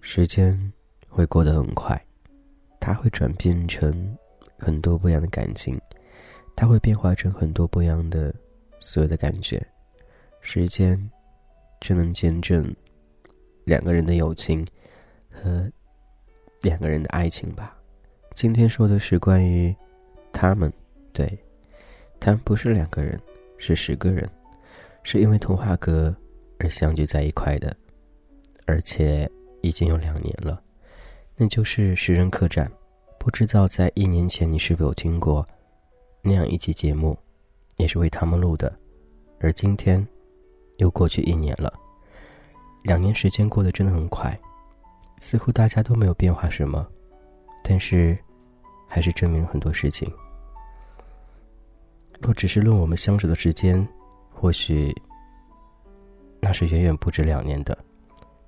时间会过得很快，它会转变成很多不一样的感情，它会变化成很多不一样的所有的感觉。时间只能见证两个人的友情和两个人的爱情吧。今天说的是关于他们，对，他们不是两个人，是十个人，是因为童话阁而相聚在一块的，而且。已经有两年了，那就是《十人客栈》。不知道在一年前你是否有听过那样一期节目，也是为他们录的。而今天又过去一年了，两年时间过得真的很快，似乎大家都没有变化什么，但是还是证明了很多事情。若只是论我们相处的时间，或许那是远远不止两年的。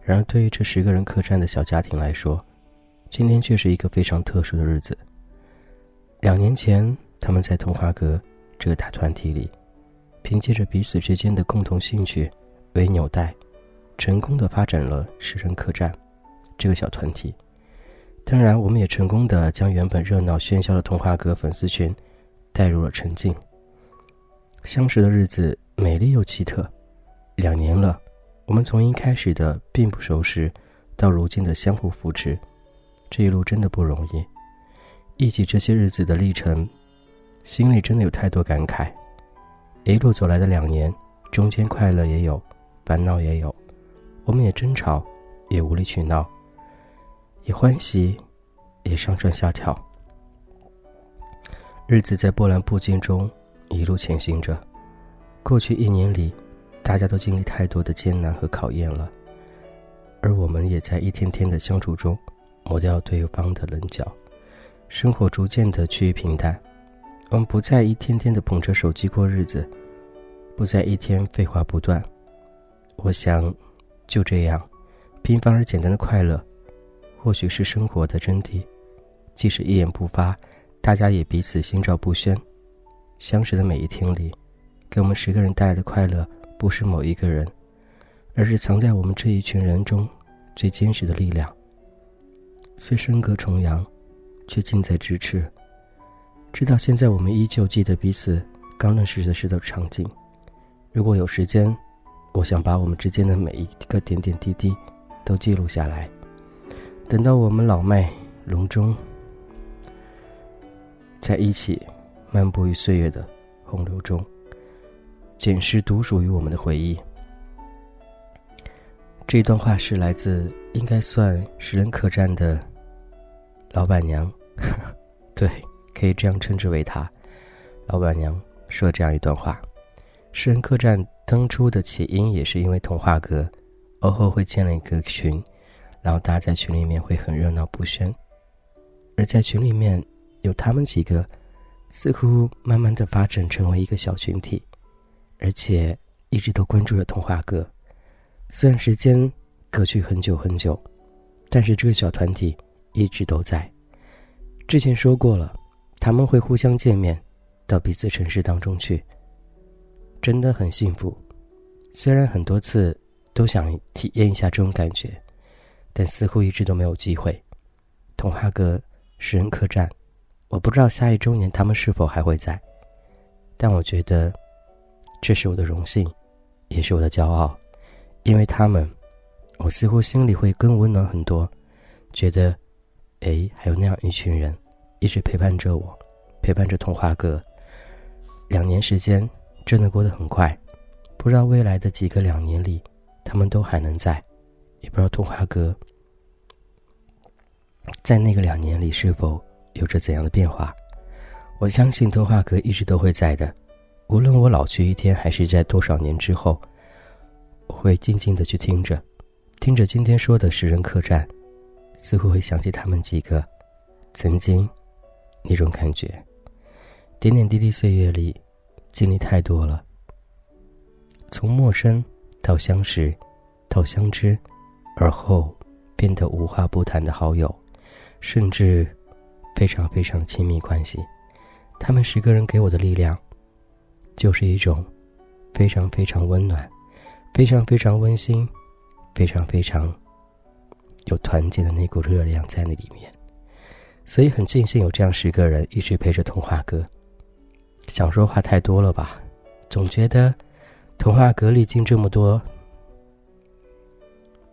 然而，对于这十个人客栈的小家庭来说，今天却是一个非常特殊的日子。两年前，他们在童话阁这个大团体里，凭借着彼此之间的共同兴趣为纽带，成功的发展了十人客栈这个小团体。当然，我们也成功的将原本热闹喧嚣的童话阁粉丝群带入了沉静。相识的日子美丽又奇特，两年了。我们从一开始的并不熟识，到如今的相互扶持，这一路真的不容易。忆起这些日子的历程，心里真的有太多感慨。一路走来的两年，中间快乐也有，烦恼也有，我们也争吵，也无理取闹，也欢喜，也上蹿下跳。日子在波澜不惊中一路前行着。过去一年里。大家都经历太多的艰难和考验了，而我们也在一天天的相处中磨掉对方的棱角，生活逐渐的趋于平淡。我们不再一天天的捧着手机过日子，不再一天废话不断。我想，就这样，平凡而简单的快乐，或许是生活的真谛。即使一言不发，大家也彼此心照不宣。相识的每一天里，给我们十个人带来的快乐。不是某一个人，而是藏在我们这一群人中最坚实的力量。虽身隔重洋，却近在咫尺。直到现在，我们依旧记得彼此刚认识的时的场景。如果有时间，我想把我们之间的每一个点点滴滴都记录下来。等到我们老迈龙钟，在一起漫步于岁月的洪流中。捡拾独属于我们的回忆。这段话是来自应该算食人客栈的老板娘，对，可以这样称之为她。老板娘说这样一段话：食人客栈当初的起因也是因为童话阁，偶尔会建了一个群，然后大家在群里面会很热闹不喧，而在群里面有他们几个，似乎慢慢的发展成为一个小群体。而且一直都关注着童话哥，虽然时间隔去很久很久，但是这个小团体一直都在。之前说过了，他们会互相见面，到彼此城市当中去，真的很幸福。虽然很多次都想体验一下这种感觉，但似乎一直都没有机会。童话哥食人客栈，我不知道下一周年他们是否还会在，但我觉得。这是我的荣幸，也是我的骄傲，因为他们，我似乎心里会更温暖很多，觉得，哎，还有那样一群人，一直陪伴着我，陪伴着童话哥。两年时间真的过得很快，不知道未来的几个两年里，他们都还能在，也不知道童话哥在那个两年里是否有着怎样的变化。我相信童话哥一直都会在的。无论我老去一天，还是在多少年之后，我会静静的去听着，听着今天说的食人客栈，似乎会想起他们几个曾经那种感觉。点点滴滴岁月里，经历太多了，从陌生到相识，到相知，而后变得无话不谈的好友，甚至非常非常亲密关系。他们十个人给我的力量，就是一种非常非常温暖、非常非常温馨、非常非常有团结的那股热量在那里面。所以很庆幸有这样十个人一直陪着童话哥。想说话太多了吧？总觉得童话哥历经这么多、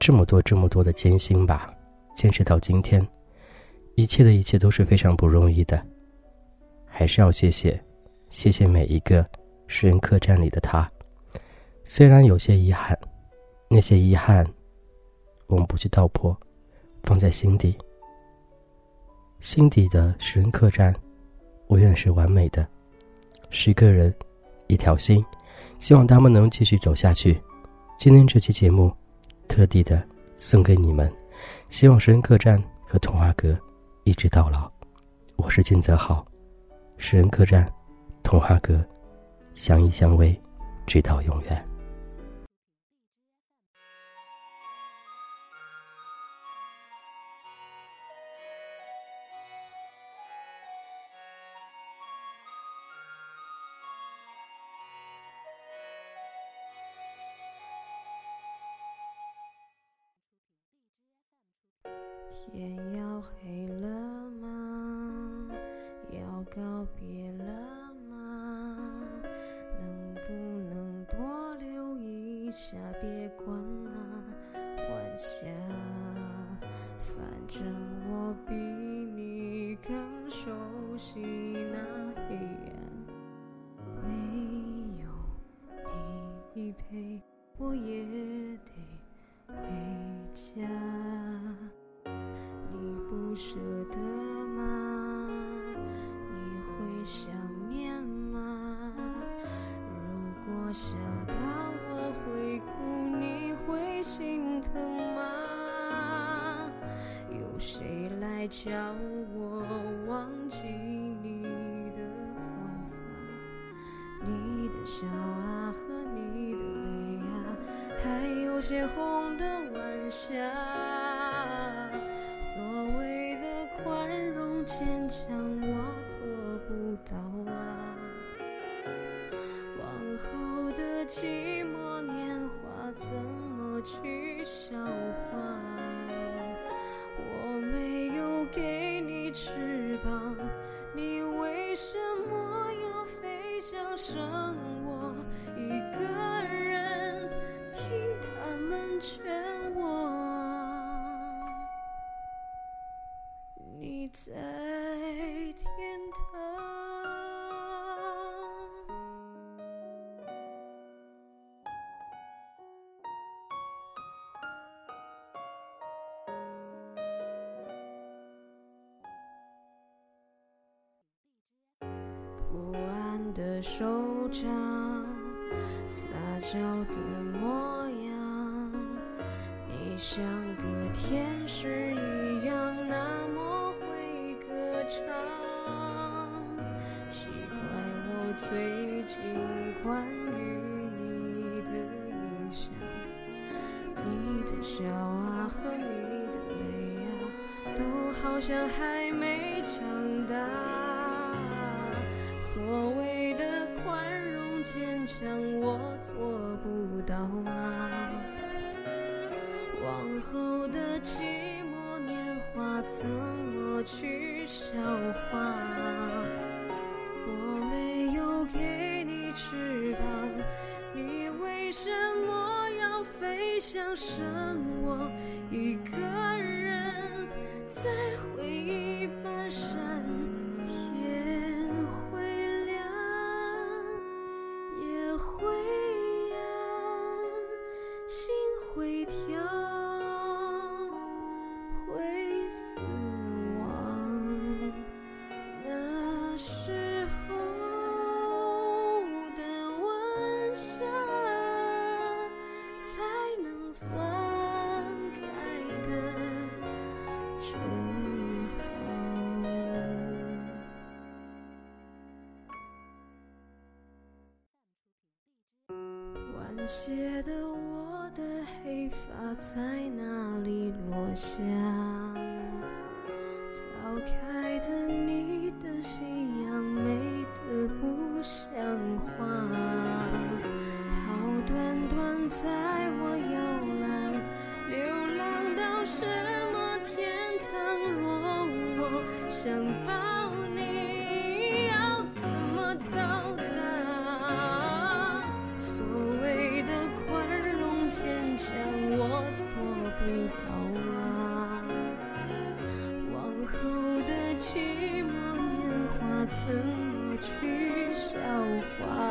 这么多、这么多的艰辛吧，坚持到今天，一切的一切都是非常不容易的。还是要谢谢，谢谢每一个诗人客栈里的他。虽然有些遗憾，那些遗憾，我们不去道破，放在心底。心底的诗人客栈，永远是完美的。十个人，一条心，希望他们能继续走下去。今天这期节目，特地的送给你们，希望诗人客栈和童话阁一直到老。我是金泽浩，诗人客栈，童话阁，相依相偎，直到永远。天要黑了吗？要告别了吗？能不能多留一下？别管那晚霞。反正我比你更熟悉那黑暗。没有你陪，我也得回家。不舍得吗？你会想念吗？如果想到我会哭，你会心疼吗？有谁来教我忘记你的方法？你的笑啊和你的泪啊，还有些红的晚霞。到啊。往后的寂寞年华，怎么去消化？我没有给你翅膀，你为什么要飞翔？剩我一个人，听他们劝我。你在不安的手掌，撒娇的模样，你像个天使一样那么会歌。唱，奇怪，我最近关于你的印象，你的笑啊和你的泪啊，都好像还没长大。所谓的宽容坚强，我做不到啊。往后的寂寞年华，怎么去消化？我没有给你翅膀，你为什么要飞翔？剩心会跳会死亡那时候的晚霞才能算开的出口晚些的发在哪里落下？早开的你的夕阳美得不像话，好端端在我摇篮，流浪到什么天堂？若我想把。怎么去消化？